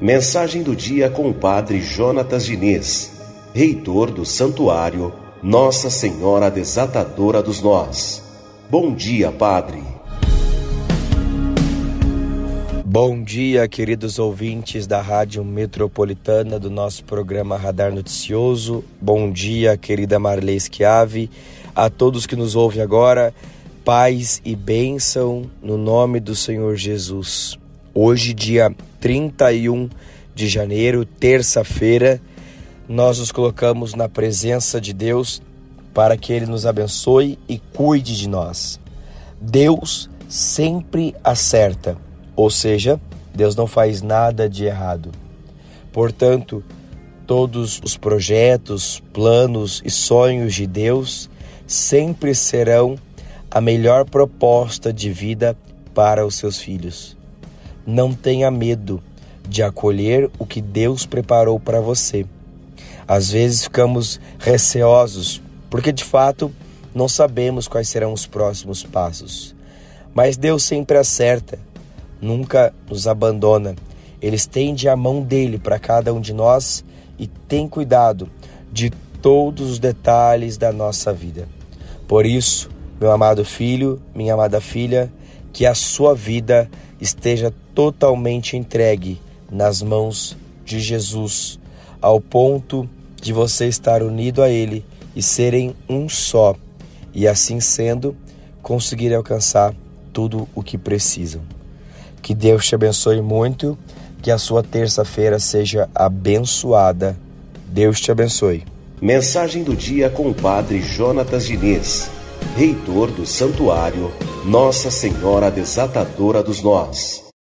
Mensagem do dia com o Padre Jonatas Diniz, reitor do Santuário Nossa Senhora Desatadora dos Nós. Bom dia, Padre. Bom dia, queridos ouvintes da Rádio Metropolitana do nosso programa Radar Noticioso. Bom dia, querida Marley Schiave, a todos que nos ouvem agora. Paz e bênção no nome do Senhor Jesus. Hoje, dia 31 de janeiro, terça-feira, nós nos colocamos na presença de Deus para que Ele nos abençoe e cuide de nós. Deus sempre acerta, ou seja, Deus não faz nada de errado. Portanto, todos os projetos, planos e sonhos de Deus sempre serão a melhor proposta de vida para os seus filhos. Não tenha medo de acolher o que Deus preparou para você. Às vezes ficamos receosos porque de fato não sabemos quais serão os próximos passos. Mas Deus sempre acerta, nunca nos abandona. Ele estende a mão dele para cada um de nós e tem cuidado de todos os detalhes da nossa vida. Por isso, meu amado filho, minha amada filha, que a sua vida esteja totalmente entregue nas mãos de Jesus, ao ponto de você estar unido a Ele e serem um só, e assim sendo, conseguir alcançar tudo o que precisam. Que Deus te abençoe muito, que a sua terça-feira seja abençoada. Deus te abençoe. Mensagem do dia com o Padre Jonatas Diniz reitor do Santuário Nossa Senhora Desatadora dos Nós.